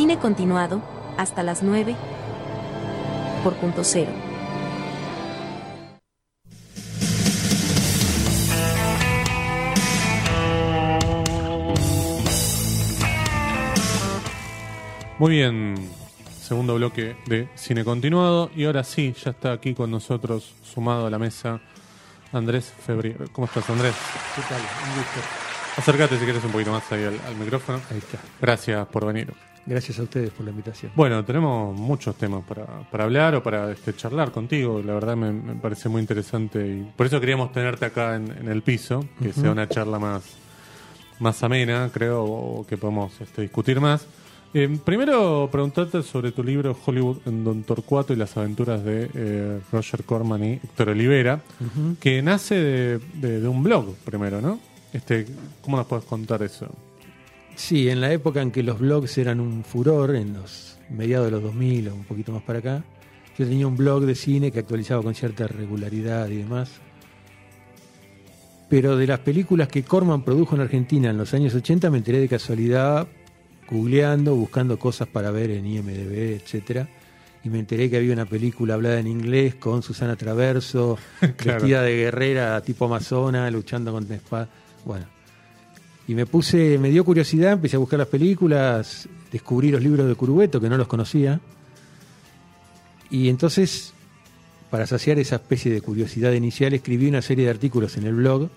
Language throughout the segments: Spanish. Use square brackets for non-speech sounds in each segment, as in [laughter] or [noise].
Cine continuado, hasta las 9, por punto cero. Muy bien, segundo bloque de Cine Continuado. Y ahora sí, ya está aquí con nosotros, sumado a la mesa, Andrés Febrier. ¿Cómo estás, Andrés? ¿Qué tal? Un gusto. Acércate si quieres un poquito más ahí al, al micrófono. Ahí está. Gracias por venir. Gracias a ustedes por la invitación. Bueno, tenemos muchos temas para, para hablar o para este, charlar contigo. La verdad me, me parece muy interesante y por eso queríamos tenerte acá en, en el piso, que sea una charla más, más amena, creo, o que podamos este, discutir más. Eh, primero, preguntarte sobre tu libro Hollywood en Don Torcuato y las aventuras de eh, Roger Corman y Héctor Olivera, que nace de, de- de un blog primero, ¿no? Este, ¿Cómo nos puedes contar eso? Sí, en la época en que los blogs eran un furor, en los mediados de los 2000 o un poquito más para acá, yo tenía un blog de cine que actualizaba con cierta regularidad y demás. Pero de las películas que Corman produjo en Argentina en los años 80 me enteré de casualidad, googleando, buscando cosas para ver en IMDB, etcétera. Y me enteré que había una película hablada en inglés con Susana Traverso, [laughs] Claro. vestida de guerrera tipo amazona, luchando con espada. Bueno, y me puse, me dio curiosidad, empecé a buscar las películas, descubrí los libros de Curubeto, que no los conocía. Y entonces, para saciar esa especie de curiosidad inicial, escribí una serie de artículos en el blog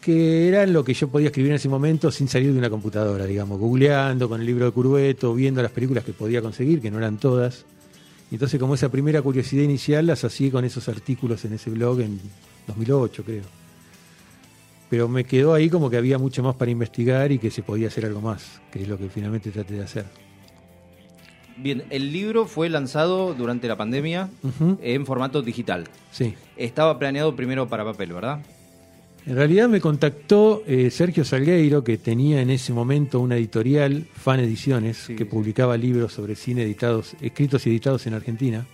que eran lo que yo podía escribir en ese momento sin salir de una computadora, digamos, googleando con el libro de Curubeto, viendo las películas que podía conseguir, que no eran todas. Y entonces, como esa primera curiosidad inicial, las hacía con esos artículos en ese blog en 2008, creo. Pero me quedó ahí como que había mucho más para investigar y que se podía hacer algo más, que es lo que finalmente traté de hacer. Bien, el libro fue lanzado durante la pandemia en formato digital. Sí. Estaba planeado primero para papel, ¿verdad? En realidad me contactó eh, Sergio Salgueiro, que tenía en ese momento una editorial, Fan Ediciones, Sí, que publicaba libros sobre cine editados, escritos y editados en Argentina,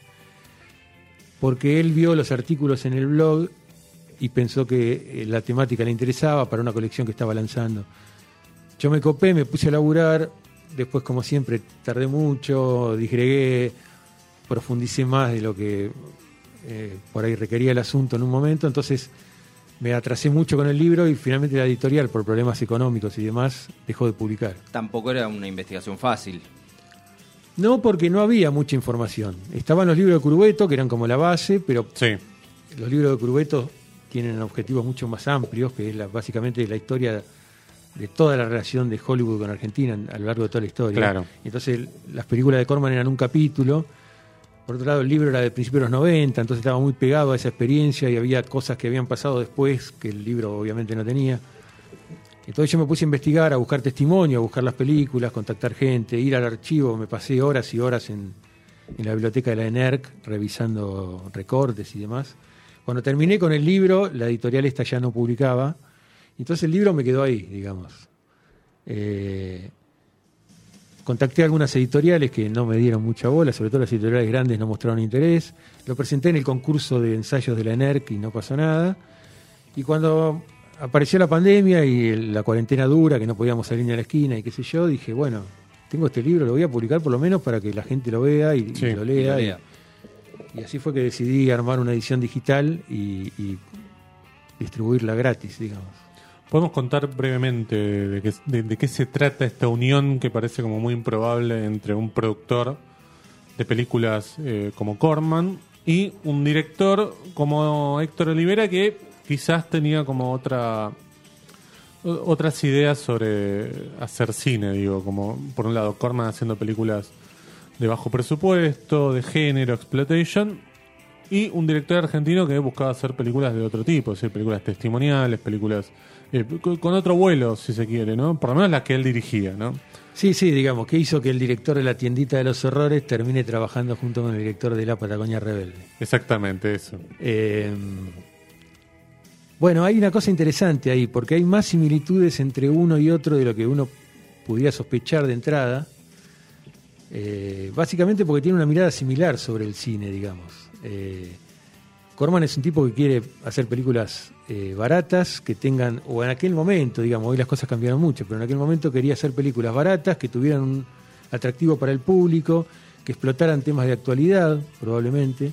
porque él vio los artículos en el blog y pensó que eh, la temática le interesaba para una colección que estaba lanzando. Yo me copé, me puse a laburar, después como siempre tardé mucho, digregué, profundicé más de lo que eh, por ahí requería el asunto en un momento, entonces me atrasé mucho con el libro y finalmente la editorial, por problemas económicos y demás, dejó de publicar. Tampoco era una investigación fácil. No porque no había mucha información. Estaban los libros de Curubeto, que eran como la base, pero Sí, los libros de Curubeto tienen objetivos mucho más amplios, que es la- básicamente la historia de toda la relación de Hollywood con Argentina a lo largo de toda la historia. Claro. Entonces las películas de Corman eran un capítulo. Por otro lado, el libro era de principios de los 90, entonces estaba muy pegado a esa experiencia y había cosas que habían pasado después que el libro obviamente no tenía. Entonces yo me puse a investigar, a buscar testimonio, a buscar las películas, contactar gente, ir al archivo. Me pasé horas y horas en, en la biblioteca de la ENERC revisando recortes y demás. Cuando terminé con el libro, la editorial esta ya no publicaba. Entonces el libro me quedó ahí, digamos. Eh, contacté a algunas editoriales que no me dieron mucha bola, sobre todo las editoriales grandes no mostraron interés. Lo presenté en el concurso de ensayos de la ENERC y no pasó nada. Y cuando apareció la pandemia y la cuarentena dura, que no podíamos salir ni a la esquina y qué sé yo, dije, bueno, tengo este libro, lo voy a publicar por lo menos para que la gente lo vea y, lo Y lea. Y así fue que decidí armar una edición digital y, distribuirla gratis, digamos. ¿Podemos contar brevemente de qué, de- qué se trata esta unión que parece como muy improbable entre un productor de películas eh, como Corman y un director como Héctor Olivera que quizás tenía como otra otras ideas sobre hacer cine, digo, como por un lado Corman haciendo películas de bajo presupuesto, de género, exploitation, y un director argentino que buscaba hacer películas de otro tipo, es decir, películas testimoniales, películas eh, con otro vuelo, si se quiere, ¿no? Por lo menos las que él dirigía, ¿no? Sí, sí, digamos, que hizo que el director de La Tiendita de los Horrores termine trabajando junto con el director de La Patagonia Rebelde. Exactamente eso. Eh, bueno, hay una cosa interesante ahí, porque hay más similitudes entre uno y otro de lo que uno pudiera sospechar de entrada. Eh, básicamente porque tiene una mirada similar sobre el cine, digamos. Eh, Corman es un tipo que quiere hacer películas eh, baratas, que tengan, o en aquel momento, digamos, hoy las cosas cambiaron mucho, pero en aquel momento quería hacer películas baratas, que tuvieran un atractivo para el público, que explotaran temas de actualidad, probablemente.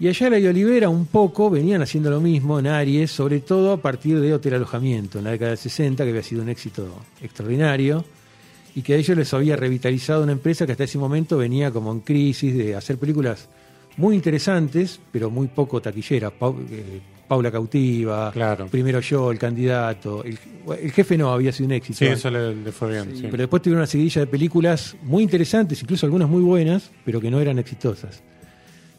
Y Ayala y Olivera un poco venían haciendo lo mismo en Aries, sobre todo a partir de Hotel Alojamiento, en la década del 60, que había sido un éxito extraordinario, y que a ellos les había revitalizado una empresa que hasta ese momento venía como en crisis de hacer películas muy interesantes, pero muy poco taquilleras. Eh, Paula Cautiva, Claro. Primero Yo, El Candidato. El, el Jefe no había sido un éxito. Sí, eso le, le fue bien. sí. Pero después tuvieron una seguidilla de películas muy interesantes, incluso algunas muy buenas, pero que no eran exitosas.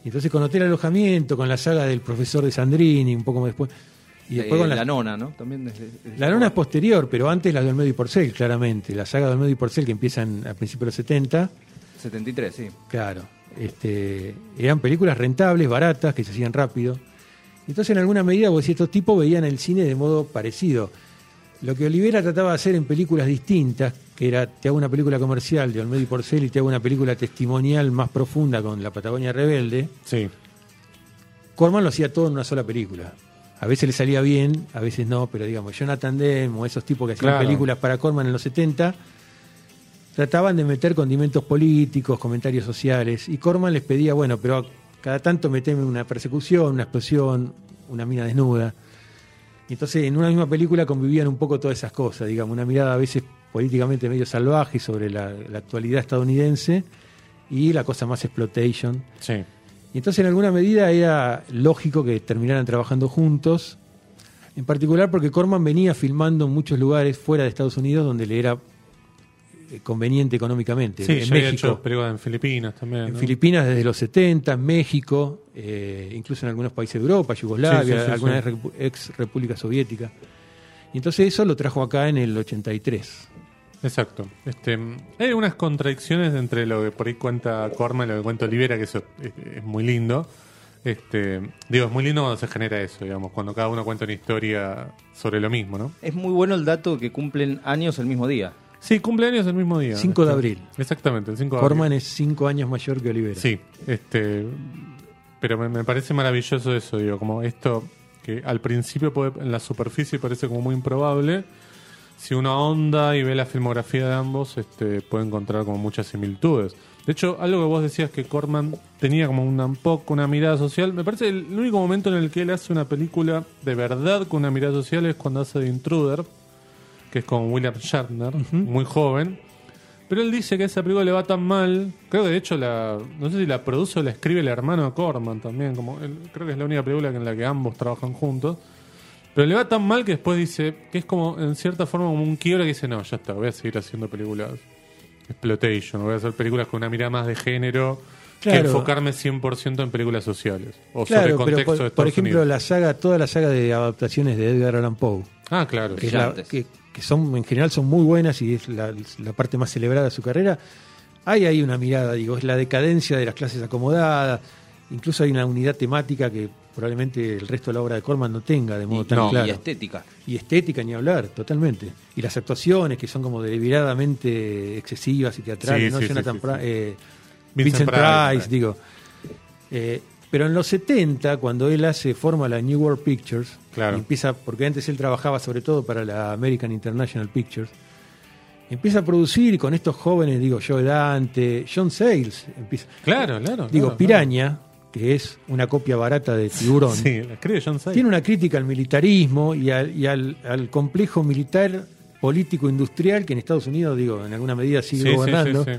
Y entonces con Hotel Alojamiento, con la saga del profesor de Sandrini, un poco después. Y después Eh, con la, la, nona, ¿no? También desde- desde- la nona es posterior, pero antes la de Olmedo y Porcel, claramente. La saga de Olmedo y Porcel que empiezan a principios de los 70, 73, sí. claro. Este, eran películas rentables, baratas, que se hacían rápido. Entonces, en alguna medida, vos decís, estos tipos veían el cine de modo parecido. Lo que Olivera trataba de hacer en películas distintas, que era, te hago una película comercial de Olmedo y Porcel y te hago una película testimonial más profunda con La Patagonia Rebelde, Sí. Corman lo hacía todo en una sola película. A veces le salía bien, a veces no, pero digamos, Jonathan Demme o esos tipos que hacían Claro. películas para Corman en los 70 trataban de meter condimentos políticos, comentarios sociales, y Corman les pedía, bueno, pero cada tanto meteme una persecución, una explosión, una mina desnuda. Y entonces en una misma película convivían un poco todas esas cosas, digamos, una mirada a veces políticamente medio salvaje sobre la, la actualidad estadounidense y la cosa más exploitation. Sí. Y entonces en alguna medida era lógico que terminaran trabajando juntos, en particular porque Corman venía filmando en muchos lugares fuera de Estados Unidos donde le era eh, conveniente económicamente. Sí, en ya había México, hecho películas en Filipinas también. en ¿no? Filipinas desde los 70, en México, eh, incluso en algunos países de Europa, Yugoslavia, Sí, repu- ex república soviética. Y entonces eso lo trajo acá en el 83. Exacto. Este, hay unas contradicciones entre lo que por ahí cuenta Corman y lo que cuenta Olivera, que eso es, es muy lindo. Este, digo, es muy lindo cuando se genera eso, digamos, cuando cada uno cuenta una historia sobre lo mismo, ¿no? Es muy bueno el dato que cumplen años el mismo día. Sí, cumpleaños el mismo día. 5 de Este, abril. Exactamente, el 5 de abril. Corman es cinco años mayor que Olivera. Sí, este, pero me, me parece maravilloso eso, digo, como esto que al principio puede- en la superficie parece como muy improbable. Si uno ahonda y ve la filmografía de ambos, este, puede encontrar como muchas similitudes. De hecho, algo que vos decías que Corman tenía como una, un poco una mirada social, me parece el único momento en el que él hace una película de verdad con una mirada social es cuando hace de Intruder, que es con William Shatner, muy joven. Pero él dice que esa película le va tan mal. Creo que de hecho la. No sé si la produce o la escribe el hermano de Corman también. Como él- creo que es la única película en la que ambos trabajan juntos. Pero le va tan mal que después dice que es como, en cierta forma, como un quiebre que dice: No, ya está, voy a seguir haciendo películas. Exploitation, voy a hacer películas con una mirada más de género. Claro. Que enfocarme 100% en películas sociales. O sobre Claro, contexto pero por, de Estados por ejemplo, Unidos. la saga, toda la saga de adaptaciones de Edgar Allan Poe, Ah, claro. la- que, que son en general son muy buenas y es la, la parte más celebrada de su carrera. Hay ahí una mirada, digo, es la decadencia de las clases acomodadas. Incluso hay una unidad temática que probablemente el resto de la obra de Corman no tenga de modo Y, tan no. claro. y estética. Y estética ni hablar, totalmente. Y las actuaciones que son como deliberadamente excesivas y teatrales, Sí, ¿no? sí, Jonathan sí, sí, Pri- sí. eh, Vincent Vincent, Price, Price. digo. Eh, pero en los 70, cuando él hace, forma la New World Pictures, Claro. empieza, porque antes él trabajaba sobre todo para la American International Pictures, empieza a producir con estos jóvenes, digo, Joe Dante, John Sayles, empieza, Claro, claro. digo, claro, Piraña, que es una copia barata de Tiburón. Sí. Tiene una crítica al militarismo y al, y al, al complejo militar político industrial que en Estados Unidos, digo, en alguna medida sigue Sí, gobernando. sí.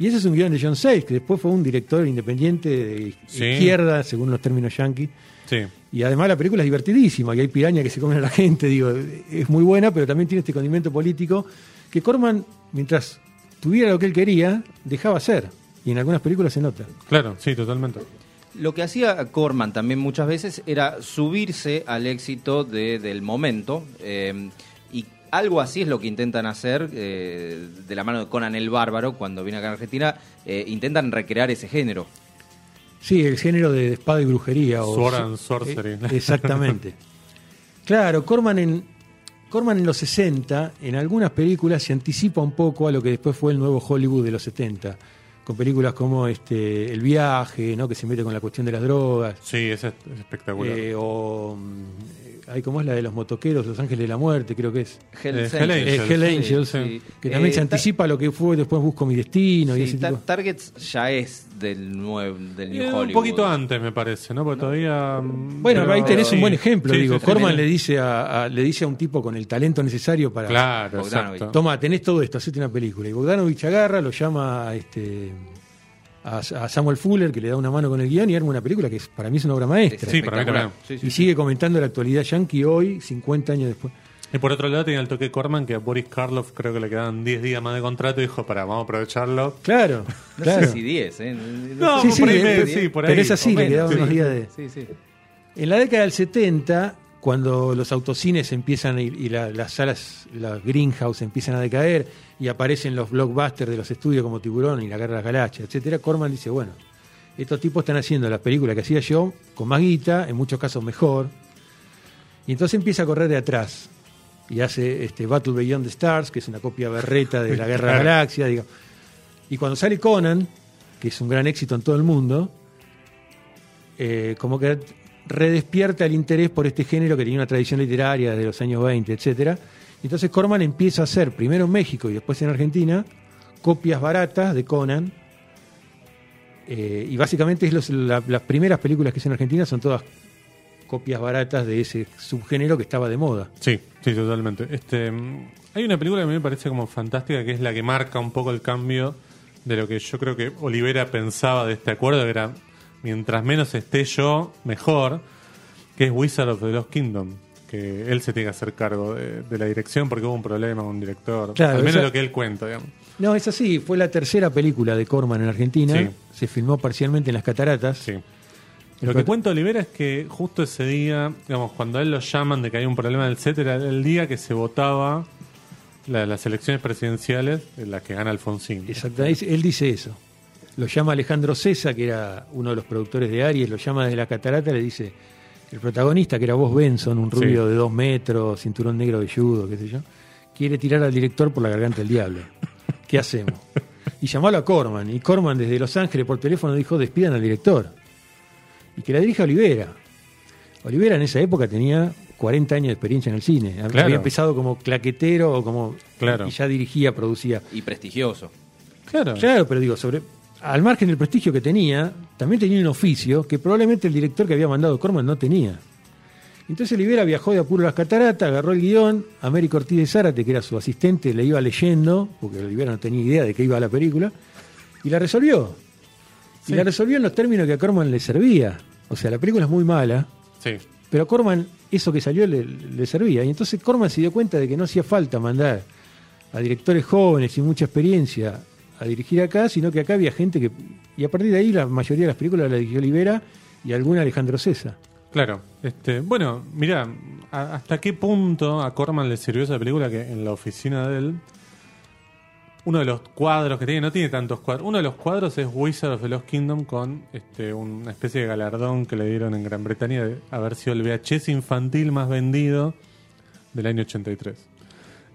Y ese es un guion de John Sayles, que después fue un director independiente de izquierda, según los términos yankees. Sí. Y además la película es divertidísima, y hay piraña que se comen a la gente, digo, es muy buena, pero también tiene este condimento político que Corman, mientras tuviera lo que él quería, dejaba hacer. Y en algunas películas se nota. Claro, sí, totalmente. Lo que hacía Corman también muchas veces era subirse al éxito de- del momento. eh, y algo así es lo que intentan hacer eh, de la mano de Conan el Bárbaro cuando viene acá a Argentina. eh, intentan recrear ese género. Sí, el género de espada y brujería. O, Sword and sorcery. Eh, exactamente. [laughs] claro, Corman en, Corman en los 60, en algunas películas se anticipa un poco a lo que después fue el nuevo Hollywood de los 70, con películas como este El viaje, ¿no? que se mete con la cuestión de las drogas, Sí, es, es espectacular. eh, o hay como es la de los motoqueros, Los Ángeles de la Muerte, creo que es. Hell Eh, Angels. Hell Eh, Hell Angels, sí. que también Eh, se anticipa lo que fue, después busco mi destino y Sí, ese Ta- tipo. Targets ya es del nuevo del New Eh, Hollywood. un poquito antes, me parece, ¿no? Porque todavía. mm, Bueno, pero- ahí tenés un buen ejemplo, sí, digo. sí, Corman le dice a, a- le dice a un tipo con el talento necesario para Claro, Bogdanovich. toma, tenés todo esto, hacete una película. Y Bogdanovich agarra, lo llama a, este, a, a Samuel Fuller, que le da una mano con el guion y arma una película que es- para mí es una obra maestra. Sí, para mí también. Sí, sí, y sigue comentando la actualidad yankee hoy, 50 años después. Y por otro lado tenía el toque Corman que a Boris Karloff creo que le quedaban 10 días más de contrato y dijo, para, vamos a aprovecharlo. Claro, No claro. sé si 10, ¿eh? No, Sí, por sí, ahí, eh, pero- sí, por pero ahí. es así, le quedaban sí. unos días de... Sí, sí. En la década del 70, cuando los autocines empiezan y, y la- las salas, las greenhouse empiezan a decaer y aparecen los blockbusters de los estudios como Tiburón y La Guerra de las Galaxias, etcétera, Corman dice, bueno, estos tipos están haciendo las películas que hacía yo con más guita, en muchos casos mejor, y entonces empieza a correr de atrás y hace este Battle Beyond the Stars, que es una copia berreta de La Guerra de las. [laughs] Galaxias. Y cuando sale Conan, que es un gran éxito en todo el mundo, eh, como que redespierta el interés por este género que tenía una tradición literaria de los años 20, etcétera. Entonces Corman empieza a hacer, primero en México y después en Argentina, copias baratas de Conan. Eh, y básicamente es las primeras películas que hizo en Argentina son todas copias baratas de ese subgénero que estaba de moda. Sí, sí, totalmente. Este, hay una película que a mí me parece como fantástica, que es la que marca un poco el cambio de lo que yo creo que Olivera pensaba de este acuerdo, que era mientras menos esté yo, mejor, que es Wizard of the Lost Kingdom, que él se tiene que hacer cargo de, de la dirección porque hubo un problema con un director, Claro, al menos esa- lo que él cuenta, digamos. No, es así, fue la tercera película de Corman en Argentina. Sí. Se filmó parcialmente en las cataratas. Sí. Lo que cuenta Olivera es que justo ese día, digamos, cuando a él lo llaman de que hay un problema del set, era el día que se votaba la- las elecciones presidenciales en las que gana Alfonsín. Exactamente, él dice eso. Lo llama Alejandro César, que era uno de los productores de Aries, lo llama desde la catarata, le dice, el protagonista, que era vos Benson, un rubio Sí. de dos metros, cinturón negro de judo, qué sé yo, quiere tirar al director por la garganta del diablo. ¿Qué hacemos? Y llamó a Corman, y Corman desde Los Ángeles por teléfono dijo, despidan al director. Y que la dirija Olivera. Olivera en esa época tenía 40 años de experiencia en el cine. Claro. Había empezado como claquetero o como... Claro. Y ya dirigía, producía. Y prestigioso. Claro. Claro, pero digo, sobre al margen del prestigio que tenía, también tenía un oficio que probablemente el director que había mandado Corman no tenía. Entonces Olivera viajó de apuro a las cataratas, agarró el guion, Américo Ortiz de Zárate, que era su asistente, le iba leyendo, porque Olivera no tenía idea de qué iba la película, y la resolvió. Sí. Y la resolvió en los términos que a Corman le servía. O sea, la película es muy mala, Sí. pero a Corman eso que salió le, le servía. Y entonces Corman se dio cuenta de que no hacía falta mandar a directores jóvenes sin mucha experiencia a dirigir acá, sino que acá había gente que... Y a partir de ahí la mayoría de las películas la dirigió Olivera y alguna Alejandro César. Claro. Este, bueno, mira, ¿hasta qué punto a Corman le sirvió esa película que en la oficina de él, uno de los cuadros que tiene, no tiene tantos cuadros, uno de los cuadros es Wizard of the Lost Kingdom con este, una especie de galardón que le dieron en Gran Bretaña de haber sido el VHS infantil más vendido del año 83.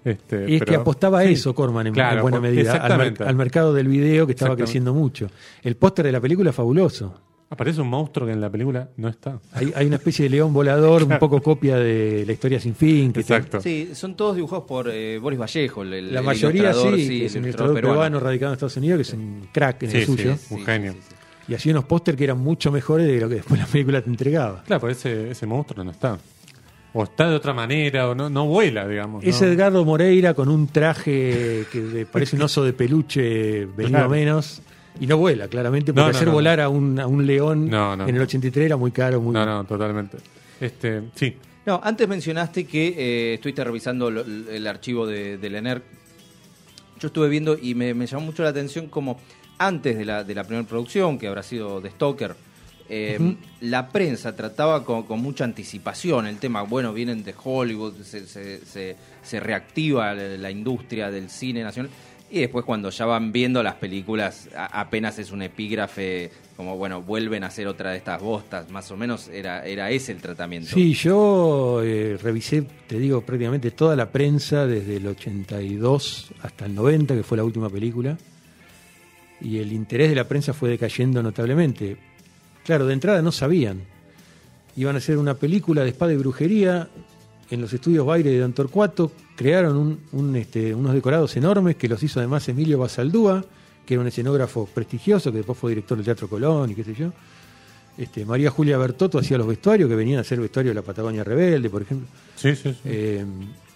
Este, Y es que apostaba a sí, eso Corman en, claro, en buena medida, al, mer- exactamente. al mercado del video que estaba creciendo mucho. El póster de la película es fabuloso. Aparece un monstruo que en la película no está. Hay, hay una especie de león volador, un poco copia de la historia sin fin. Que te- Exacto. Sí, son todos dibujados por eh, Boris Vallejo, el, el- la el mayoría sí, que es un ilustrador peruano radicado en Estados Unidos, que es un crack en Sí, el suyo. sí. Un genio. Y hacía unos póster que eran mucho mejores de lo que después la película te entregaba. Claro, pero ese, ese monstruo no está. O está de otra manera, o no, no vuela, digamos. Es ¿no? Edgardo Moreira con un traje que [laughs] parece un oso de peluche venido Claro. a menos. Y no vuela, claramente, porque No, no, hacer no, volar A, un, a un león No, no. en el 83 era muy caro. Muy... No, no, totalmente. Este, sí, No, antes mencionaste que eh, estuviste revisando lo- el archivo de, del ENER. Yo estuve viendo y me, me llamó mucho la atención como antes de la, de la primera producción, que habrá sido de Stoker, eh, la prensa trataba con, con mucha anticipación el tema, bueno, vienen de Hollywood, se, se- se- se reactiva la, la industria del cine nacional. Y después cuando ya van viendo las películas, a- apenas es un epígrafe, como bueno, vuelven a hacer otra de estas bostas, más o menos era, era ese el tratamiento. Sí, yo eh, revisé, te digo, prácticamente toda la prensa desde el 82 hasta el 90, que fue la última película, y el interés de la prensa fue decayendo notablemente. Claro, de entrada no sabían. iban a hacer una película de espada y brujería en los estudios Baile de Don Torcuato. Crearon un- un, este, unos decorados enormes que los hizo además Emilio Basaldúa, que era un escenógrafo prestigioso, que después fue director del Teatro Colón y qué sé yo. Este, María Julia Bertotto hacía los vestuarios, que venían a hacer vestuario de la Patagonia Rebelde, por ejemplo. Sí, sí, sí. Eh,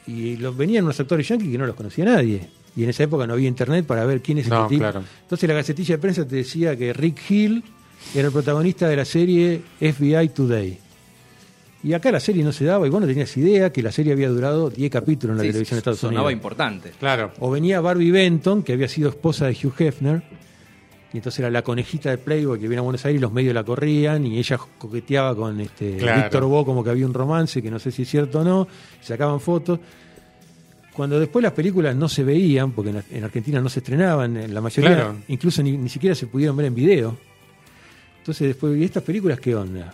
y los, venían unos actores yanquis que no los conocía nadie. Y en esa época no había internet para ver quién es No, este tipo. claro. Entonces la gacetilla de prensa te decía que Rick Hill era el protagonista de la serie FBI Today. Y acá la serie no se daba y vos no tenías idea que la serie había durado 10 capítulos en la Sí, televisión de Estados sonaba Unidos. importante. claro. O venía Barbie Benton, que había sido esposa de Hugh Hefner, y entonces era la conejita de Playboy que viene a Buenos Aires y los medios la corrían, y ella coqueteaba con este Claro. Víctor Bo como que había un romance, que no sé si es cierto o no, sacaban fotos. Cuando después las películas no se veían, porque en, en Argentina no se estrenaban, en la mayoría Claro. incluso ni, ni siquiera se pudieron ver en video. Entonces después, ¿y estas películas qué onda?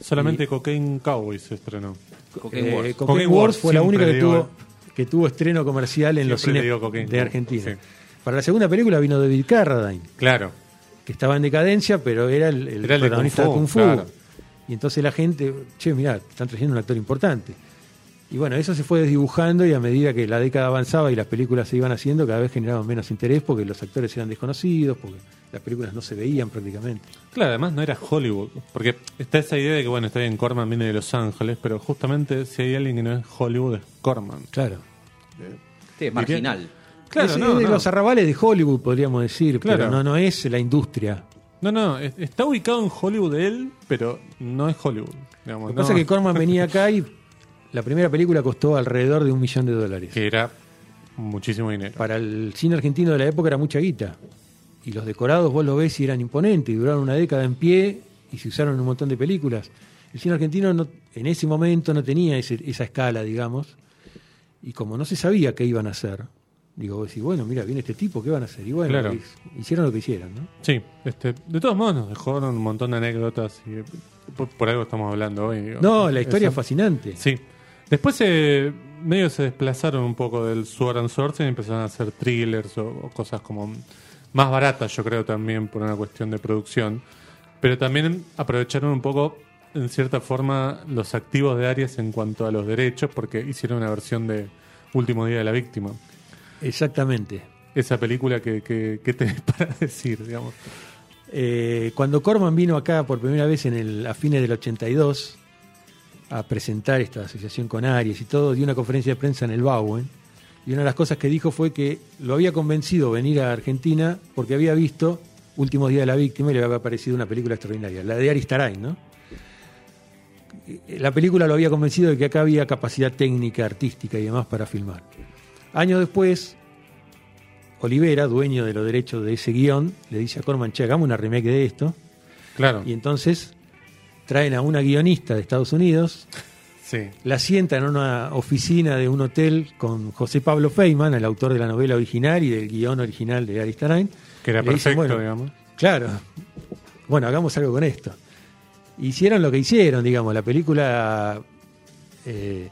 Solamente Cocaine Cowboy se estrenó. Cocaine Eh, Wars. Cocaine Cocaine Wars Wars, fue la única que digo- tuvo, que tuvo estreno comercial en los cines de Argentina. sí. Para la segunda película vino David Carradine, Claro. que estaba en decadencia, pero era el, el Era el de protagonista Kung de Fu, Kung Fu. claro. Y entonces la gente, che, mirá, están trayendo un actor importante. Y bueno, eso se fue desdibujando y a medida que la década avanzaba y las películas se iban haciendo, cada vez generaban menos interés porque los actores eran desconocidos, porque las películas no se veían prácticamente. Claro, además no era Hollywood. Porque está esa idea de que, bueno, está bien, Corman viene de Los Ángeles, pero justamente si hay alguien que no es Hollywood es Corman. Claro. Sí, es marginal. Claro, es, no, es de no. los arrabales de Hollywood, podríamos decir, Claro. pero no, no es la industria. No, no, es- está ubicado en Hollywood él, pero no es Hollywood. Digamos, Lo que no, pasa es que Corman venía acá y la primera película costó alrededor de un millón de dólares. que era muchísimo dinero. Para el cine argentino de la época era mucha guita. Y los decorados vos lo ves y eran imponentes, y duraron una década en pie y se usaron en un montón de películas. El cine argentino no- en ese momento no tenía ese- esa escala, digamos, y como no se sabía qué iban a hacer, digo, vos decís, bueno, mira, viene este tipo, ¿qué van a hacer? Y bueno, Claro. hicieron lo que hicieron, ¿no? Sí, este, de todos modos nos dejó un montón de anécdotas y por, por algo estamos hablando hoy. digo. No, la historia Eso. es fascinante. Sí. Después eh, medio se desplazaron un poco del Sword and Swords y empezaron a hacer thrillers o, o cosas como más baratas, yo creo también por una cuestión de producción. Pero también aprovecharon un poco, en cierta forma, los activos de Arias en cuanto a los derechos, porque hicieron una versión de Último Día de la Víctima. Exactamente. Esa película que, que, que tenés [laughs] para decir, digamos. Eh, cuando Corman vino acá por primera vez en el, a fines del 82 a presentar esta asociación con Aries y todo, dio una conferencia de prensa en el Bauen. Y una de las cosas que dijo fue que lo había convencido venir a Argentina porque había visto Últimos Días de la Víctima y le había parecido una película extraordinaria, la de Aristarain, ¿no? La película lo había convencido de que acá había capacidad técnica, artística y demás para filmar. Años después, Olivera, dueño de los derechos de ese guion, le dice a Corman, che, hagamos una remake de esto. Claro. Y entonces traen a una guionista de Estados Unidos, Sí. la sientan en una oficina de un hotel con José Pablo Feynman, el autor de la novela original y del guion original de Aristarain. Que era Le dicen, perfecto, bueno, digamos. Claro. Bueno, hagamos algo con esto. Hicieron lo que hicieron, digamos. La película eh,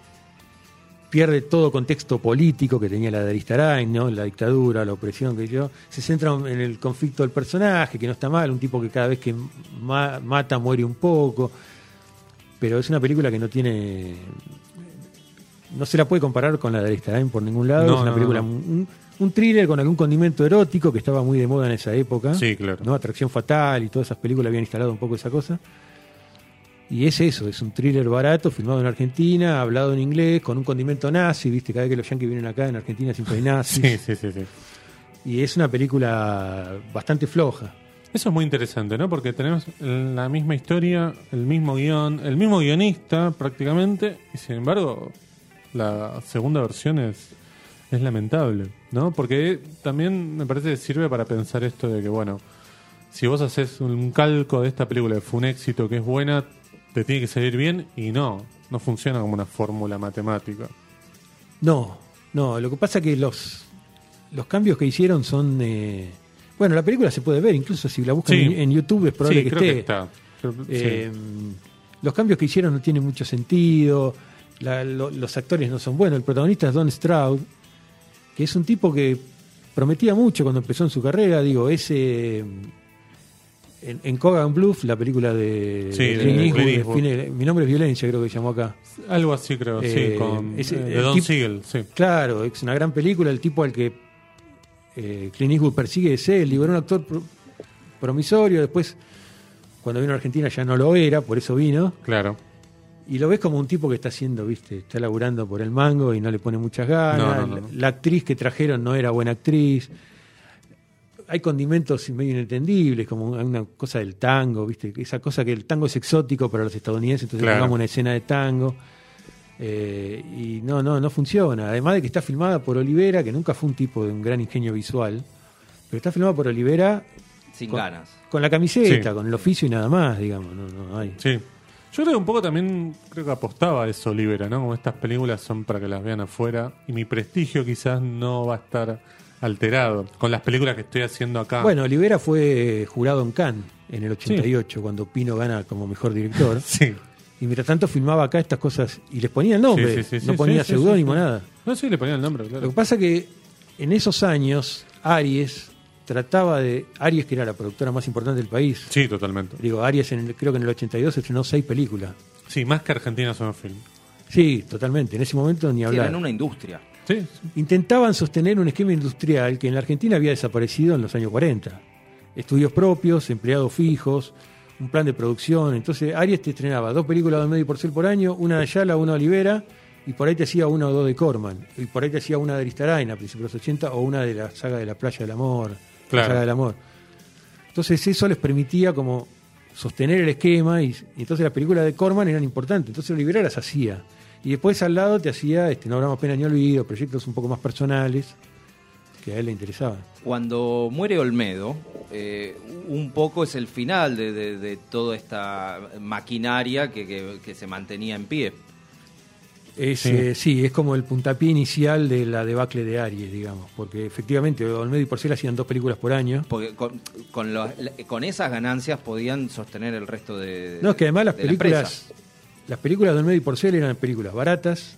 pierde todo contexto político que tenía la de Aristarain, ¿no? La dictadura, la opresión que yo. Se centra en el conflicto del personaje, que no está mal, un tipo que cada vez que ma- mata muere un poco. Pero es una película que no tiene. No se la puede comparar con la de Aristarain por ningún lado. No, es una no, película, no. Un, un thriller con algún condimento erótico que estaba muy de moda en esa época. Sí, claro. ¿no? Atracción Fatal y todas esas películas habían instalado un poco esa cosa. Y es eso, es un thriller barato, filmado en Argentina, hablado en inglés, con un condimento nazi, viste, cada vez que los yankees vienen acá en Argentina siempre hay [laughs] nazis. Sí, sí, sí, sí. Y es una película bastante floja. Eso es muy interesante, ¿no? Porque tenemos la misma historia, el mismo guion, el mismo guionista prácticamente, y sin embargo la segunda versión es, es lamentable, ¿no? Porque también me parece que sirve para pensar esto de que, bueno, si vos haces un calco de esta película que fue un éxito, que es buena, te tiene que salir bien, y no, no funciona como una fórmula matemática. No, no, lo que pasa que los, los cambios que hicieron son... eh, bueno, la película se puede ver, incluso si la buscan Sí. en, en YouTube es probable sí, que creo esté. que está. Creo- sí. Eh, Los cambios que hicieron no tienen mucho sentido. la- lo- los actores no son buenos. El protagonista es Don Stroud, que es un tipo que prometía mucho cuando empezó en su carrera. Digo, ese. en, en Kogan Bluff, la película de, Sí, de de Eastwood, mi nombre es violencia, creo que se llamó acá. Algo así creo, Eh, sí, con ese- eh, de el Don Siegel, sí. Claro, es una gran película, el tipo al que eh, Clint Eastwood persigue es él, digo, era un actor pro- promisorio, después cuando vino a Argentina ya no lo era, por eso vino, Claro. y lo ves como un tipo que está haciendo, viste, está laburando por el mango y no le pone muchas ganas, No, no, no, La, actriz que trajeron no era buena actriz, hay condimentos medio inentendibles, como una cosa del tango, viste, esa cosa que el tango es exótico para los estadounidenses, entonces Claro. pongamos una escena de tango. Eh, y no, no, no funciona. Además de que está filmada por Olivera, que nunca fue un tipo de un gran ingenio visual, pero está filmada por Olivera Sin con, ganas. con la camiseta, Sí. con el oficio y nada más, digamos. No, no hay. Sí. Yo creo que un poco también creo que apostaba a eso Olivera, ¿no? Como estas películas son para que las vean afuera y mi prestigio quizás no va a estar alterado con las películas que estoy haciendo acá. Bueno, Olivera fue jurado en Cannes en el 88, cuando Pino gana como mejor director. [laughs] Sí. Y mientras tanto filmaba acá estas cosas y les ponía el nombre, Sí, sí, sí, no sí, ponía sí, sí, seudónimo, sí. nada. No, sí, le ponía el nombre, Lo claro. que pasa que en esos años, Aries trataba de. Aries, que era la productora más importante del país. Sí, totalmente. Digo, Aries, en el- creo que en el 82 estrenó seis películas. Sí, más que Argentina son film. Sí, totalmente. En ese momento ni Sí, hablar. eran una industria. Sí, Intentaban sostener un esquema industrial que en la Argentina había desaparecido en los años 40. Estudios propios, empleados fijos, un plan de producción. Entonces, Aries te estrenaba dos películas de medio porcel por año, una de Ayala, una de Olivera, y por ahí te hacía una o dos de Corman. Y por ahí te hacía una de Aristarain a principios de los 80 o una de la saga de la Playa del Amor. la Claro. saga del Amor. Entonces, eso les permitía como sostener el esquema y, y entonces las películas de Corman eran importantes. Entonces, Olivera las hacía. Y después al lado te hacía este, No habrá más pena ni olvido, proyectos un poco más personales que a él le interesaban. Cuando muere Olmedo, eh, un poco es el final de, de- de toda esta maquinaria que, que- que se mantenía en pie. Es, Sí. eh, sí, es como el puntapié inicial de la debacle de Aries, digamos, porque efectivamente Olmedo y Porcel hacían dos películas por año. Porque con, con, los- con esas ganancias podían sostener el resto de. No, es que además las la películas, las películas de Olmedo y Porcel eran películas baratas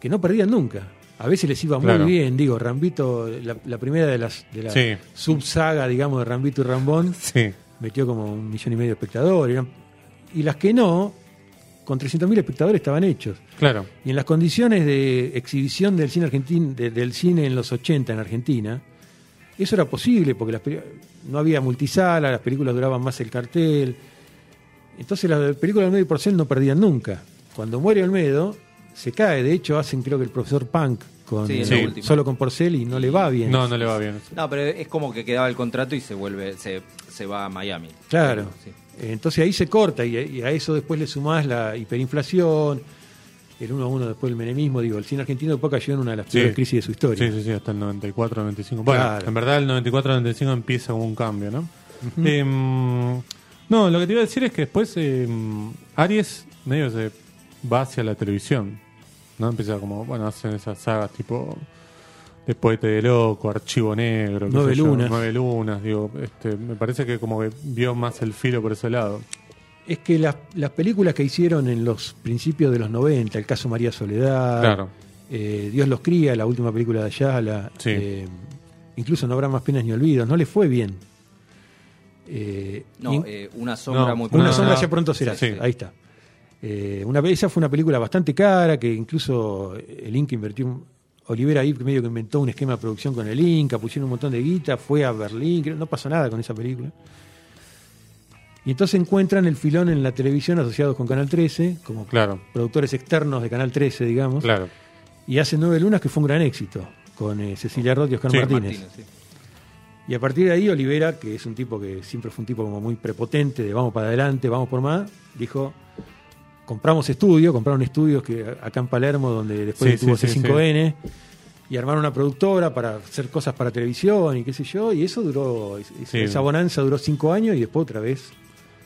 que no perdían nunca. A veces les iba muy Claro. bien, digo, Rambito, la, la primera de las de la Sí. subsaga, digamos, de Rambito y Rambón, sí. metió como un millón y medio de espectadores. y las que no, con 300.000 espectadores estaban hechos. Claro. Y en las condiciones de exhibición del cine argentino, de- del cine en los 80 en Argentina, eso era posible porque las no había multisala, las películas duraban más el cartel. Entonces las películas de Olmedo y Porcel no perdían nunca. Cuando muere Olmedo, se cae. De hecho, hacen creo que el profesor Punk con, Sí, eh, solo con Porcel y no le va bien. No, no le va bien. No, pero es como que quedaba el contrato y se vuelve, se, se va a Miami. Claro. Sí. Eh, Entonces ahí se corta y, y a eso después le sumás la hiperinflación, el 1 a 1 después el menemismo. Digo, el cine argentino después cayó en una de las Sí. peores crisis de su historia. Sí, sí, sí, hasta el 94, 95. Bueno, Claro. en verdad el 94, 95 empieza como un cambio, ¿no? Em, no, lo que te iba a decir es que después em, Aries medio se va hacia la televisión, ¿no? Empieza como, bueno, hacen esas sagas tipo de Poete de Loco, Archivo Negro, Nueve Lunas. Nueve Lunas, digo, este, me parece que como que vio más el filo por ese lado. Es que las, las películas que hicieron en los principios de los 90, el caso María Soledad, Claro. eh, Dios los cría, la última película de Ayala, Sí. eh, incluso No habrá más penas ni olvidos, no le fue bien. Eh, No, y- eh, una sombra No, muy una no, sombra no. ya pronto será, Sí. ahí está. Eh, una, esa fue una película bastante cara, que incluso el Inca invirtió, un- Olivera ahí medio que inventó un esquema de producción con el Inca, pusieron un montón de guita, fue a Berlín, creo- no pasó nada con esa película. Y entonces encuentran el filón en la televisión asociados con Canal 13, como Claro, productores externos de Canal 13, digamos, claro. y hacen Nueve Lunas, que fue un gran éxito, con eh, Cecilia Roth y Oscar Sí, Martínez. Martínez, sí. Y a partir de ahí, Olivera, que es un tipo que siempre fue un tipo como muy prepotente, de vamos para adelante, vamos por más, dijo, compramos estudios, compraron estudios que acá en Palermo, donde después Sí, tuvo sí, sí, C5N, y armaron una productora para hacer cosas para televisión y qué sé yo, y eso duró, esa bonanza duró cinco años y después otra vez.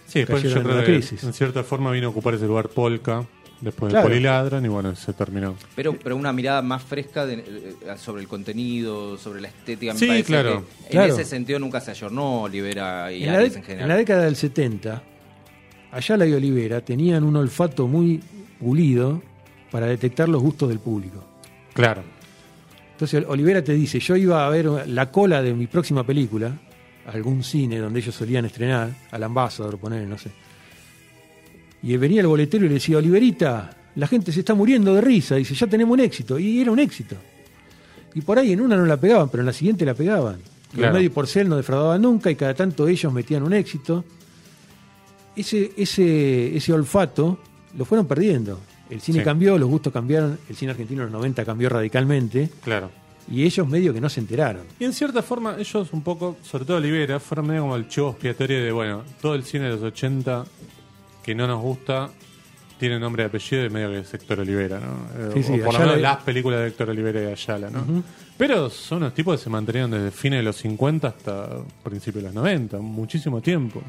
Sí, después yo en creo que crisis. en cierta forma vino a ocupar ese lugar Polka, después Claro. de Poliladran, y bueno, se terminó. Pero, pero una mirada más fresca de- sobre el contenido, sobre la estética. me Sí, parece claro. que Claro. En ese sentido nunca se ayornó Olivera y En la, en en general. la década del 70, Ayala y Olivera tenían un olfato muy pulido para detectar los gustos del público. Claro. Entonces Olivera te dice, yo iba a ver la cola de mi próxima película algún cine donde ellos solían estrenar, al Ambassador, poner, no sé. Y venía el boletero y le decía, Oliverita, la gente se está muriendo de risa, dice, ya tenemos un éxito. Y era un éxito. Y por ahí en una no la pegaban, pero en la siguiente la pegaban. Claro. Los medios por cel no defraudaban nunca y cada tanto ellos metían un éxito. Ese, ese, ese olfato lo fueron perdiendo. El cine Sí. cambió, los gustos cambiaron, el cine argentino en los 90 cambió radicalmente Claro. y ellos medio que no se enteraron. Y en cierta forma, ellos un poco, sobre todo Olivera, fueron medio como el chivo expiatorio de, bueno, todo el cine de los 80 que no nos gusta tiene nombre y apellido y medio que es Héctor Olivera, ¿no? Eh, Sí, sí, o por lo menos y- las películas de Héctor Olivera y Ayala, ¿no? Pero son unos tipos que se mantenieron desde fines de los 50 hasta principios de los 90, muchísimo tiempo.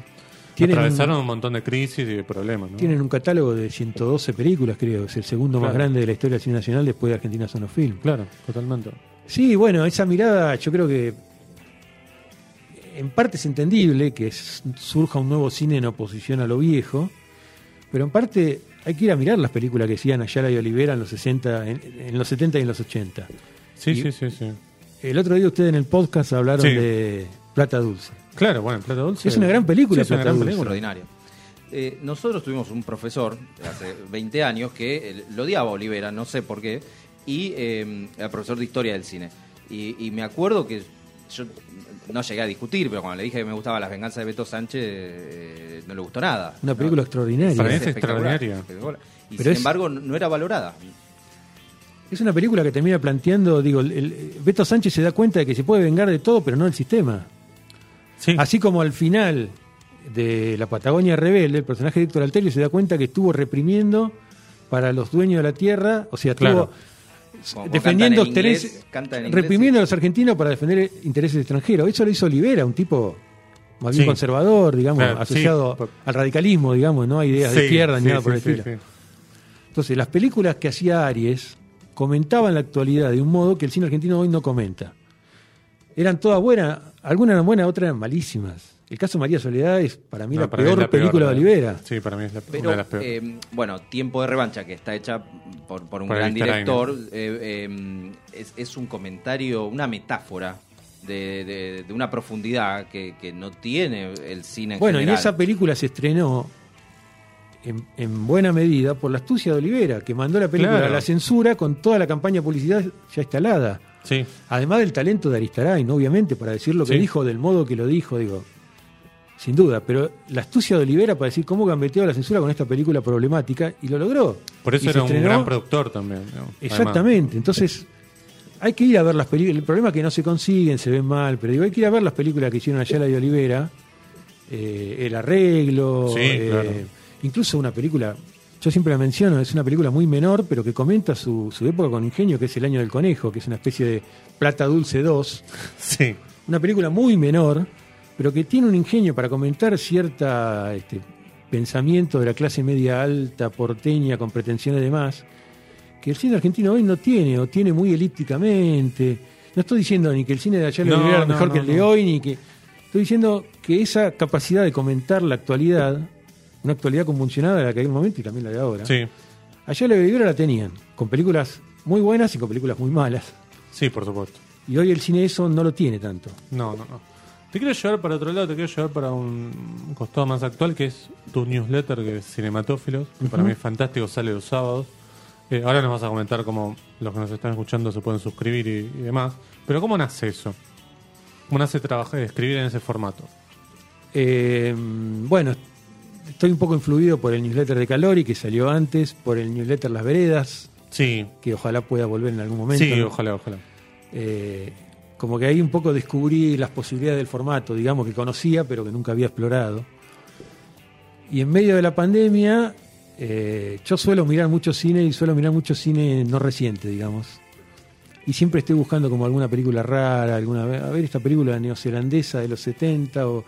Tienen Atravesaron un- un montón de crisis y de problemas, ¿no? Tienen un catálogo de 112 películas, creo, es el segundo más grande de la historia del cine nacional después de Argentina Sono Film. Claro, totalmente. Sí, bueno, esa mirada yo creo que en parte es entendible que surja un nuevo cine en oposición a lo viejo, pero en parte hay que ir a mirar las películas que hacían Ayala y Olivera en los 60, en, en los 70 y en los 80. Sí, Y- sí, sí, sí. El otro día ustedes en el podcast hablaron Sí. de Plata Dulce. Claro, bueno, Plata Dulce. Es una gran película, Sí, es una Plata gran Dulce. película. extraordinario. Eh, nosotros tuvimos un profesor hace 20 años que eh, lo odiaba a Olivera, no sé por qué, y eh, era profesor de historia del cine. Y, y me acuerdo que yo no llegué a discutir, pero cuando le dije que me gustaba Las venganzas de Beto Sánchez, eh, no le gustó nada. Una película No, extraordinaria. Para mí es espectacular, extraordinaria. Y Pero sin es- embargo no no era valorada. Es una película que termina planteando, digo, el- el- Beto Sánchez se da cuenta de que se puede vengar de todo, pero no del sistema. Sí. Así como al final de La Patagonia Rebelde, el personaje de Héctor Alterio se da cuenta que estuvo reprimiendo para los dueños de la tierra, o sea, estuvo Claro. Como- como defendiendo cantan en inglés, intereses, cantan en inglés, reprimiendo sí. a los argentinos para defender intereses extranjeros. Eso lo hizo Olivera, un tipo más bien Sí. conservador, digamos, Claro, asociado sí. al radicalismo, digamos, no a ideas de Sí, izquierda ni sí, nada por el sí, estilo. sí. Entonces, las películas que hacía Aries comentaban la actualidad de un modo que el cine argentino hoy no comenta. Eran todas buenas, algunas eran buenas, otras eran malísimas. El caso de María Soledad es para mí No, la para peor es la peor, película de Olivera. Sí, para mí es la, Pero, una de las peores. eh, bueno, Tiempo de Revancha, que está hecha por, por un Por gran director, eh, eh, es, es un comentario, una metáfora de, de- de una profundidad que, que no tiene el cine en Bueno, y esa película se estrenó en, en buena medida por la astucia de Olivera, que mandó la película Claro. a la censura con toda la campaña de publicidad ya instalada. Sí. Además del talento de Aristarain, obviamente, para decir lo que Sí. dijo, del modo que lo dijo, digo, sin duda, pero la astucia de Olivera para decir cómo gambeteó la censura con esta película problemática y lo logró. Por eso Y era un estrenó- gran productor también. Exactamente, entonces hay que ir a ver las películas. El problema es que no se consiguen, se ven mal, pero digo, hay que ir a ver las películas que hicieron Ayala y Olivera, eh, El Arreglo, Sí, eh, claro. incluso una película, yo siempre la menciono, es una película muy menor, pero que comenta su, su época con ingenio, que es El Año del Conejo, que es una especie de Plata Dulce 2, [laughs] Sí. una película muy menor, pero que tiene un ingenio para comentar cierta este, pensamiento de la clase media alta, porteña, con pretensiones de más, que el cine argentino hoy no tiene, o tiene muy elípticamente. No estoy diciendo ni que el cine de allá No, era mejor no, que el de no. hoy, ni que. Estoy diciendo que esa capacidad de comentar la actualidad, una actualidad convulsionada de la que hay en un momento y también la de ahora, Sí. allá la Olivera la tenían, con películas muy buenas y con películas muy malas. Sí, por supuesto. Y hoy el cine eso no lo tiene tanto. No, no, no. Te quiero llevar para otro lado, te quiero llevar para un costado más actual, que es tu newsletter, que es Cinematófilos, que para mí es fantástico, sale los sábados. Eh, ahora nos vas a comentar cómo los que nos están escuchando se pueden suscribir y, y demás. Pero ¿cómo nace eso? ¿Cómo nace trabajar, escribir en ese formato? Eh, bueno, estoy un poco influido por el newsletter de Calori, que salió antes, por el newsletter Las Veredas, Sí, que ojalá pueda volver en algún momento. sí, ¿no? ojalá, ojalá. Eh, como que ahí un poco descubrí las posibilidades del formato, digamos, que conocía, pero que nunca había explorado. Y en medio de la pandemia, eh, yo suelo mirar mucho cine y suelo mirar mucho cine no reciente, digamos. Y siempre estoy buscando como alguna película rara, alguna a ver esta película neozelandesa de los 70 o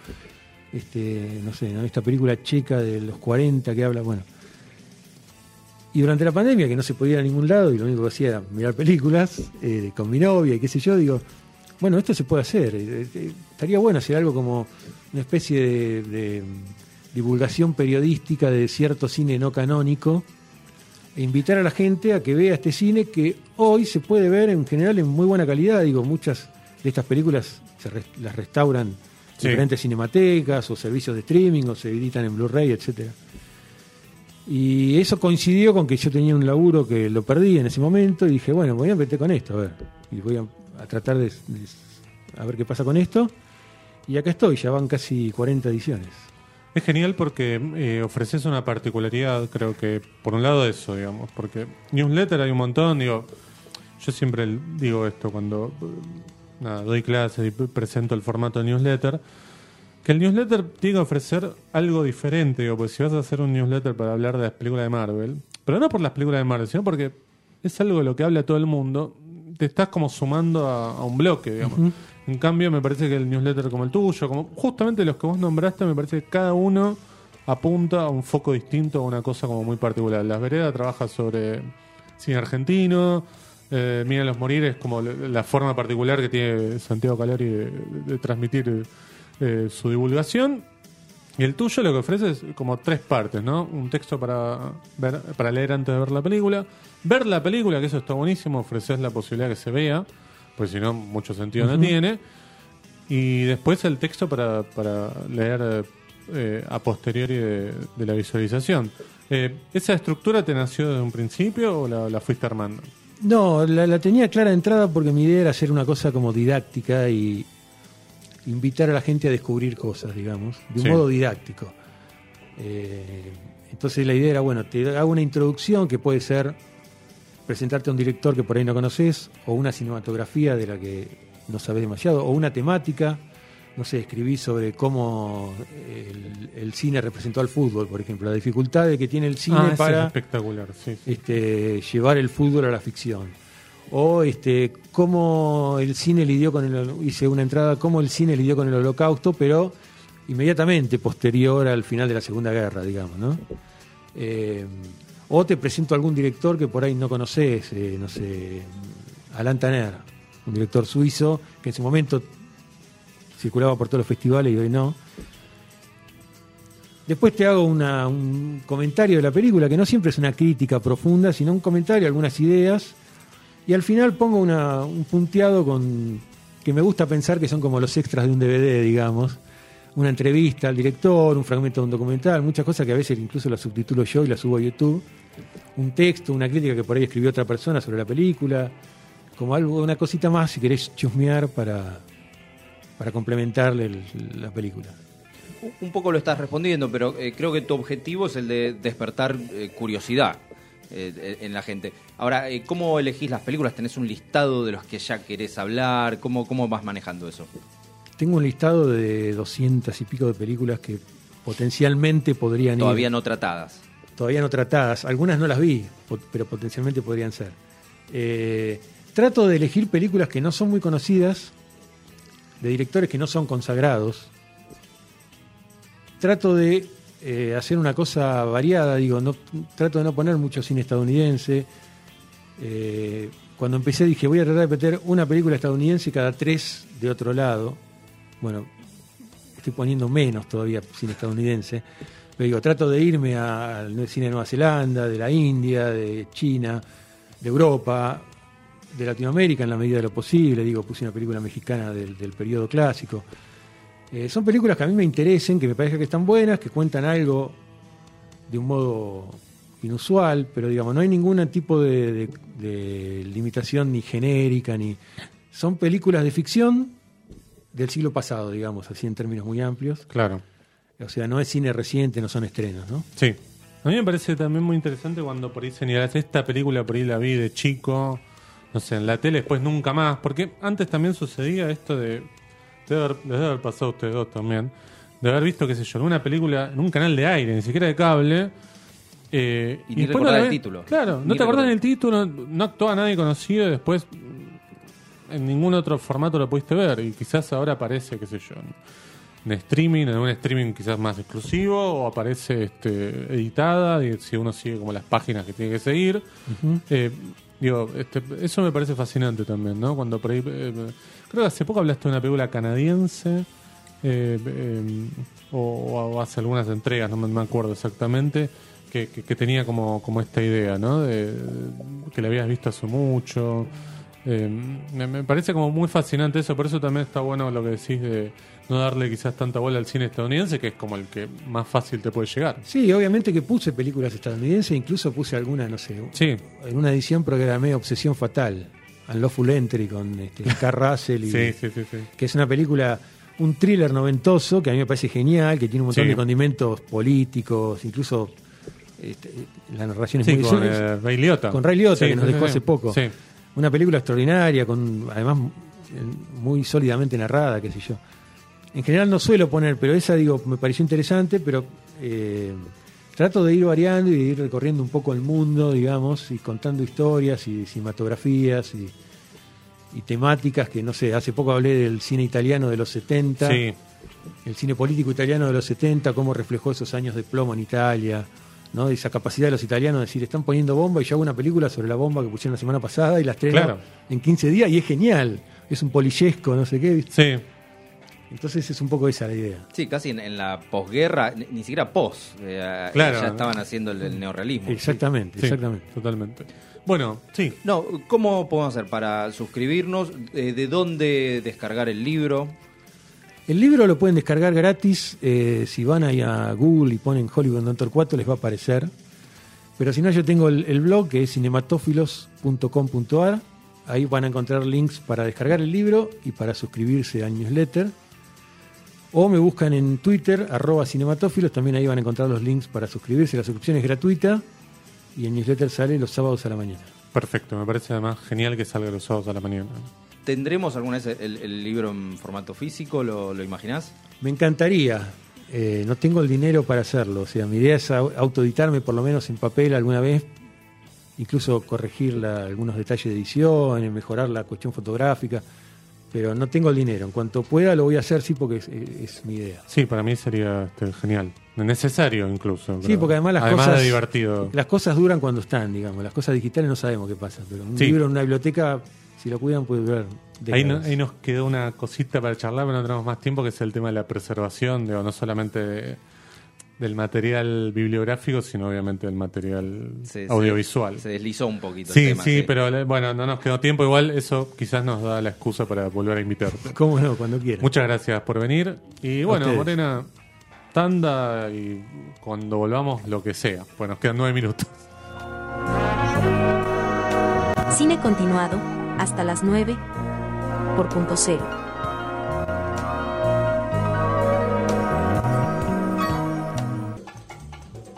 este, no sé, esta película checa de los 40 que habla, bueno. Y durante la pandemia, que no se podía ir a ningún lado y lo único que hacía era mirar películas eh, con mi novia y qué sé yo, digo, bueno, esto se puede hacer. eh, eh, estaría bueno hacer algo como una especie de, divulgación periodística de cierto cine no canónico e invitar a la gente a que vea este cine que hoy se puede ver en general en muy buena calidad. Digo, muchas de estas películas se res- las restauran Sí. diferentes cinematecas o servicios de streaming o se editan en Blu-ray, etcétera. Y eso coincidió con que yo tenía un laburo que lo perdí en ese momento y dije, bueno, voy a meter con esto, a ver. Y voy a, a tratar de, de- a ver qué pasa con esto. Y acá estoy, ya van casi 40 ediciones. Es genial porque eh, ofreces una particularidad, creo que por un lado eso, digamos, porque newsletter hay un montón, digo, yo siempre digo esto cuando nada, doy clases y presento el formato de newsletter, que el newsletter tiene que ofrecer algo diferente, digo, porque si vas a hacer un newsletter para hablar de las películas de Marvel, pero no por las películas de Marvel, sino porque es algo de lo que habla todo el mundo, te estás como sumando a, a un bloque, digamos. En cambio, me parece que el newsletter como el tuyo, como justamente los que vos nombraste, me parece que cada uno apunta a un foco distinto, a una cosa como muy particular. Las Veredas trabaja sobre cine argentino, eh, Mira los Morir es como la- forma particular que tiene Santiago Calori de, de transmitir eh, su divulgación. Y el tuyo lo que ofrece es como tres partes, ¿no? Un texto para ver, para leer antes de ver la película, ver la película, que eso está buenísimo, ofreces la posibilidad que se vea, pues si no, mucho sentido no tiene. Y después el texto para, para leer eh, a posteriori de, de la visualización. Eh, ¿Esa estructura te nació desde un principio o la, la fuiste armando? No, la, la tenía clara de entrada porque mi idea era hacer una cosa como didáctica y invitar a la gente a descubrir cosas, digamos, de un Sí. modo didáctico. Eh, entonces la idea era, bueno, te hago una introducción que puede ser presentarte a un director que por ahí no conoces, o una cinematografía de la que no sabes demasiado, o una temática, no sé, escribí sobre cómo el, el cine representó al fútbol, por ejemplo, la dificultad de que tiene el cine Ah, es para espectacular, sí. sí. este, llevar el fútbol a la ficción. O este, cómo el cine lidió con el. Hice una entrada, cómo el cine lidió con el holocausto, pero inmediatamente posterior al final de la Segunda Guerra, digamos, ¿no? Eh, o te presento a algún director que por ahí no conoces, eh, no sé, Alain Tanner, un director suizo que en su momento circulaba por todos los festivales y hoy no. Después te hago un comentario de la película, que no siempre es una crítica profunda, sino un comentario, algunas ideas. Y al final pongo una- un punteado con que me gusta pensar que son como los extras de un DVD, digamos. Una entrevista al director, un fragmento de un documental, muchas cosas que a veces incluso las subtitulo yo y las subo a YouTube. Un texto, una crítica que por ahí escribió otra persona sobre la película. Como algo, una cosita más si querés chusmear para, para complementarle el- la película. Un poco lo estás respondiendo, pero eh, creo que tu objetivo es el de despertar eh, curiosidad eh, en la gente. Ahora, ¿cómo elegís las películas? ¿Tenés un listado de los que ya querés hablar? ¿Cómo, cómo vas manejando eso? Tengo un listado de 200 y pico de películas que potencialmente podrían ir. Todavía no tratadas. Todavía no tratadas. Algunas no las vi, pero potencialmente podrían ser. Eh, trato de elegir películas que no son muy conocidas, de directores que no son consagrados. Trato de eh, hacer una cosa variada, digo, no, trato de no poner mucho cine estadounidense. Eh, cuando empecé dije, voy a tratar de meter una película estadounidense cada tres de otro lado. Bueno, estoy poniendo menos todavía cine estadounidense. Pero digo, trato de irme al cine de Nueva Zelanda, de la India, de China, de Europa, de Latinoamérica en la medida de lo posible. Digo, puse una película mexicana del, del periodo clásico. Eh, son películas que a mí me interesen, que me parezca que están buenas, que cuentan algo de un modo inusual, pero digamos, no hay ningún tipo de, de- de limitación ni genérica, ni. Son películas de ficción del siglo pasado, digamos, así en términos muy amplios. Claro. O sea, no es cine reciente, no son estrenos, ¿no? Sí. A mí me parece también muy interesante cuando por ahí señalas esta película, por ahí la vi de chico, no sé, en la tele, después nunca más. Porque antes también sucedía esto de. Debe haber, les debe haber pasado a ustedes dos también. De haber visto, qué sé yo, en una película, en un canal de aire, ni siquiera de cable. eh, Y ni después recordar la el ves- título. Claro, no te acordás del título, no actuaba nadie conocido, y después en ningún otro formato lo pudiste ver. Y quizás ahora aparece, qué sé yo, en streaming, en un streaming quizás más exclusivo, o aparece este, editada, y si uno sigue como las páginas que tiene que seguir. Eh, digo, este, eso me parece fascinante también, ¿no? Cuando por ahí, eh, creo que hace poco hablaste de una película canadiense, eh, eh, o, o hace algunas entregas, no me, acuerdo exactamente, que, que- que tenía como, como esta idea, ¿no? De- que la habías visto hace mucho. Eh, me, parece como muy fascinante eso, por eso también está bueno lo que decís de no darle quizás tanta bola al cine estadounidense, que es como el que más fácil te puede llegar. Sí, obviamente que puse películas estadounidenses, incluso puse alguna, no sé, Sí, en una edición programé Obsesión Fatal, Unlawful Entry con este, Carl Russell, y, [laughs] sí, sí, que es una película, un thriller noventoso que a mí me parece genial, que tiene un montón de condimentos políticos, incluso este, la narración es muy con eh, Ray Liotta. con Ray Liotta, que nos dejó hace poco. Sí. Una película extraordinaria, con además muy sólidamente narrada, qué sé yo. En general no suelo poner, pero esa digo me pareció interesante, pero eh, trato de ir variando y de ir recorriendo un poco el mundo, digamos, y contando historias y cinematografías y, y temáticas que no sé. Hace poco hablé del cine italiano de los 70, Sí, el cine político italiano de los 70, cómo reflejó esos años de plomo en Italia, ¿no? esa capacidad de los italianos de decir, están poniendo bomba y yo hago una película sobre la bomba que pusieron la semana pasada y la estreno Claro. en 15 días y es genial. Es un polillesco, no sé qué. ¿viste? sí. Entonces es un poco esa la idea. Sí, casi en, en la posguerra, ni, ni siquiera pos. eh, Claro. Ya estaban haciendo el, el neorrealismo. Exactamente, sí, exactamente. Totalmente. Bueno, sí. No, ¿cómo podemos hacer para suscribirnos? Eh, ¿De dónde descargar el libro? El libro lo pueden descargar gratis. eh, si van ahí a Google y ponen Hollywood Doctor 4 les va a aparecer. Pero si no, yo tengo el, el blog que es cinematófilos.com.ar. Ahí van a encontrar links para descargar el libro y para suscribirse al newsletter. O me buscan en Twitter, arroba cinematófilos. También ahí van a encontrar los links para suscribirse. La suscripción es gratuita y el newsletter sale los sábados a la mañana. Perfecto. Me parece además genial que salga los sábados a la mañana. ¿Tendremos alguna vez el, el libro en formato físico? ¿Lo, lo imaginás? Me encantaría. eh, no tengo el dinero para hacerlo. O sea, mi idea es au- autoeditarme por lo menos en papel alguna vez. Incluso corregir la- algunos detalles de edición, mejorar la cuestión fotográfica. Pero no tengo el dinero. En cuanto pueda lo voy a hacer, sí, porque es, es mi idea. Sí, para mí sería este, genial. Necesario incluso. Sí, creo. porque además las además cosas. de divertido. Las cosas duran cuando están, digamos. Las cosas digitales no sabemos qué pasa. Pero un Sí. libro en una biblioteca, si lo cuidan, puede durar. Ahí, no- décadas. ahí nos quedó una cosita para charlar, pero no tenemos más tiempo, que es el tema de la preservación, digo, no solamente de- del material bibliográfico, sino obviamente del material Se- audiovisual. Se, se deslizó un poquito sí, el tema. sí, pero le- bueno, no nos quedó tiempo. Igual eso quizás nos da la excusa para volver a invitarte. [laughs] ¿Cómo no? Cuando quieran. Muchas gracias por venir. Y bueno, ustedes. Morena, tanda y cuando volvamos lo que sea. Pues nos quedan nueve minutos. Cine continuado, hasta las 9, por punto cero.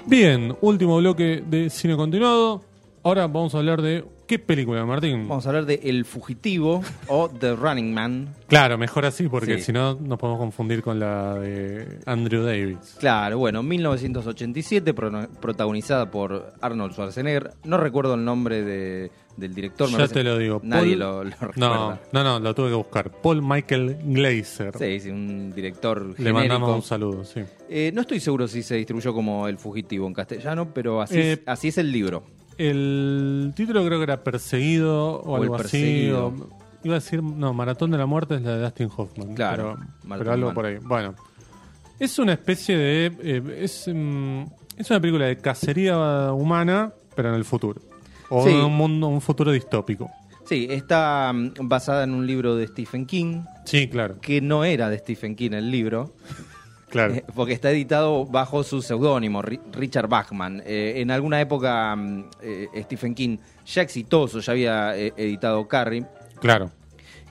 Bien, último bloque de cine continuado. Ahora vamos a hablar de qué película, Martín. Vamos a hablar de El Fugitivo o The Running Man. Claro, mejor así, porque Sí. si no nos podemos confundir con la de Andrew Davis. Claro, bueno, 1987, pro- protagonizada por Arnold Schwarzenegger. No recuerdo el nombre de- del director. Ya te lo digo. Nadie Paul- lo, lo recuerda. No, no, no, lo tuve que buscar. Paul Michael Glazer. Sí, sí, un director Le genérico. mandamos un saludo, sí. Eh, no estoy seguro si se distribuyó como El Fugitivo en castellano, pero así, Eh, es, así es el libro. El título creo que era Perseguido o, O El algo Perseguido. así. o- iba a decir, no, Maratón de la Muerte es la de Dustin Hoffman. Claro, Pero, algo Man. por ahí. Bueno, es una especie de. eh, es, mm, es una película de cacería humana, pero en el futuro. O Sí. en un mundo, un futuro distópico. Sí, está mm, basada en un libro de Stephen King, Sí, claro. que no era de Stephen King el libro, Claro. eh, porque está editado bajo su seudónimo, Ri- Richard Bachman. Eh, en alguna época mm, eh, Stephen King, ya exitoso, ya había editado Carrie, Claro.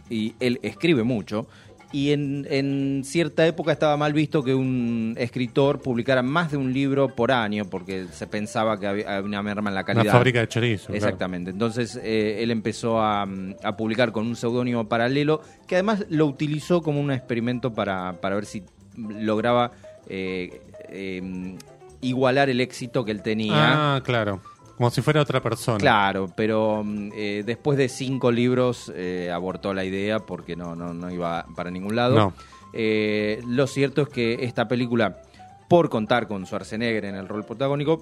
y él escribe mucho. Y en, en cierta época estaba mal visto que un escritor publicara más de un libro por año, porque se pensaba que había una merma en la calidad. Una fábrica de chorizo. claro. Exactamente. Entonces eh, él empezó a, mm, a publicar con un seudónimo paralelo que además lo utilizó como un experimento para, para ver si lograba eh, eh, igualar el éxito que él tenía. Ah, claro. Como si fuera otra persona. Claro, pero mm, eh, después de cinco libros eh, abortó la idea porque no, no, no iba para ningún lado. No. Eh, lo cierto es que esta película, por contar con Schwarzenegger en el rol protagónico,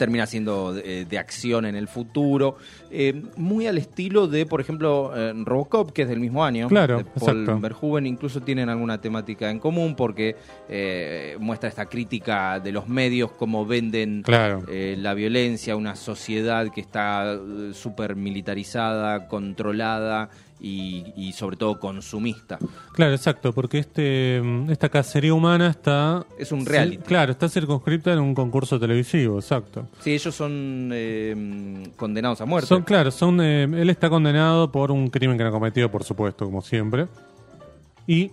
termina siendo de, de acción en el futuro, eh, muy al estilo de, por ejemplo, eh, Robocop, que es del mismo año, Claro, de Paul exacto. Verhoeven, incluso tienen alguna temática en común porque eh, muestra esta crítica de los medios, cómo venden Claro. eh, la violencia, una sociedad que está eh, súper militarizada, controlada y, y sobre todo consumista. Claro, exacto, porque este esta cacería humana está... Es un reality. Sí, claro, está circunscripta en un concurso televisivo, exacto. Sí, ellos son eh, condenados a muerte. Son, claro, son, eh, él está condenado por un crimen que no ha cometido, por supuesto, como siempre. Y,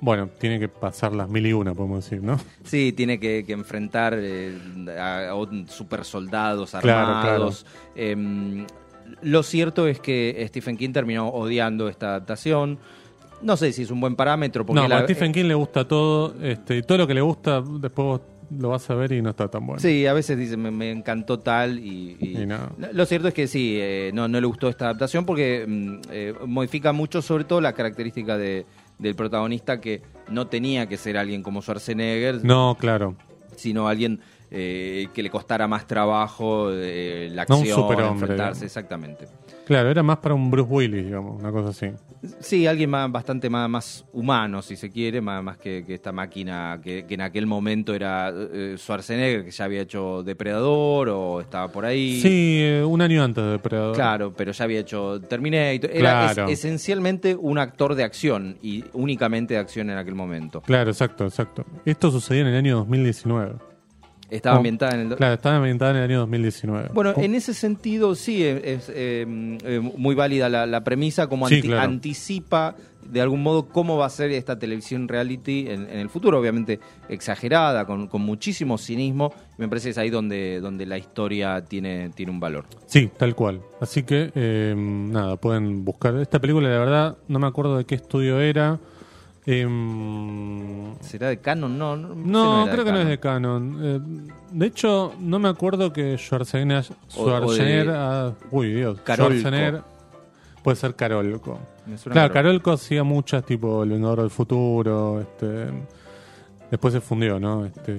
bueno, tiene que pasar las mil y una, podemos decir, ¿no? Sí, tiene que, que enfrentar eh, a, a super soldados Claro, armados. Em, lo cierto es que Stephen King terminó odiando esta adaptación. No sé si es un buen parámetro porque no, la- a Stephen King le gusta todo, este, y todo lo que le gusta, después vos lo vas a ver y no está tan bueno. Sí, a veces dice, me, me encantó tal y... y- Y no. Lo cierto es que sí, eh, no, no le gustó esta adaptación porque mm, eh, modifica mucho sobre todo la característica de, del protagonista que no tenía que ser alguien como Schwarzenegger, No, claro. sino alguien eh, que le costara más trabajo eh, la No un acción, superhombre, enfrentarse, digamos. exactamente. Claro, era más para un Bruce Willis, digamos, una cosa así. Sí, alguien más, bastante más, más humano, si se quiere, más, más que, que esta máquina que, que en aquel momento era eh, Schwarzenegger, que ya había hecho Depredador o estaba por ahí. Sí, eh, un año antes de Depredador. Claro, pero ya había hecho Terminator. Era Claro. es- esencialmente un actor de acción y únicamente de acción en aquel momento. Claro, exacto, exacto. Esto sucedió en el año 2019. Estaba ambientada en el... Claro, estaba ambientada en el año 2019. Bueno, en ese sentido sí es, es, eh, eh, muy válida la, la premisa, como Sí, anti- claro. anticipa de algún modo cómo va a ser esta televisión reality en, en el futuro, obviamente exagerada, con, con muchísimo cinismo. Me parece que es ahí donde, donde la historia tiene, tiene un valor. Sí, tal cual. Así que, eh, nada, pueden buscar. Esta película, la verdad, no me acuerdo de qué estudio era. Em, ¿Será de Canon? No, no, no, creo que no es de Canon. Eh, de hecho, no me acuerdo que Schwarzenegger. O- o de Schwarzenegger ah, uy, Dios. Carolco. Schwarzenegger. Puede ser Carolco. Claro, Carol. Carolco hacía muchas, tipo El Vengador del Futuro. Este, después se fundió, ¿no? Este,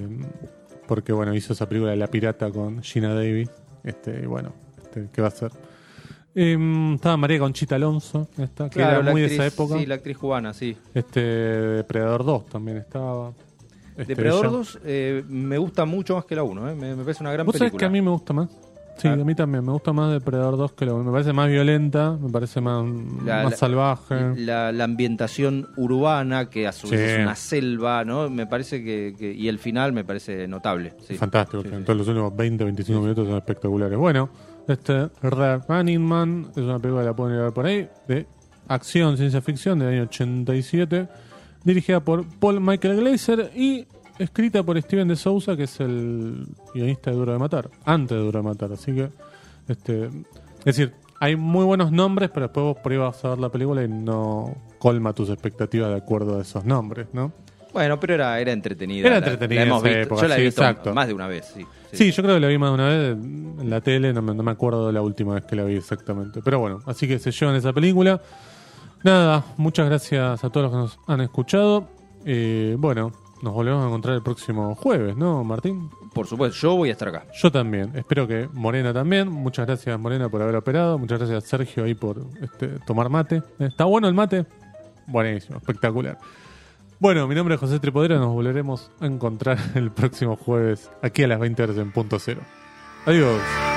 porque, bueno, hizo esa película de La Pirata con Gina Davis. Este, y bueno, este, ¿qué va a hacer? Em, estaba María Conchita Alonso, esta, que Claro, era muy de esa época. Sí, la actriz cubana, sí. Este, Depredador 2 también estaba. Este, Depredador ella- 2 eh, me gusta mucho más que la 1, eh. me, me parece una gran ¿Vos sabés película. que a mí me gusta más? Sí, Ah. a mí también. Me gusta más Depredador 2 que la 1. Me parece más violenta, me parece más, La- más la- salvaje. La, la ambientación urbana, que a su vez Sí. es una selva, ¿no? Me parece que, que- Y el final me parece notable. sí. Fantástico, Sí, todos los últimos 20, 25 minutos son espectaculares. Bueno, este Red Running Man es una película que la pueden ver por ahí, de acción, ciencia ficción del año 87, dirigida por Paul Michael Glazer y escrita por Steven de Souza, que es el guionista de Duro de Matar, antes de Duro de Matar. Así que, este, es decir, hay muy buenos nombres, pero después vos por ahí vas a ver la película y no colma tus expectativas de acuerdo a esos nombres, ¿no? Bueno, pero era, era entretenida. Era entretenida la hemos visto. época, Yo la he sí, visto exacto. más de una vez, sí. Sí, yo creo que la vi más de una vez en la tele, no me, no me acuerdo de la última vez que la vi exactamente. Pero bueno, así que se llevan esa película. Nada, muchas gracias a todos los que nos han escuchado. Eh, bueno, nos volvemos a encontrar el próximo jueves, ¿no, Martín? Por supuesto, yo voy a estar acá. Yo también. Espero que Morena también. Muchas gracias, Morena, por haber operado. Muchas gracias, Sergio, ahí por este, tomar mate. ¿Está bueno el mate? Buenísimo, espectacular. Bueno, mi nombre es José Tripodero. Nos volveremos a encontrar [laughs] el próximo jueves aquí a las 20 horas en punto cero. Adiós.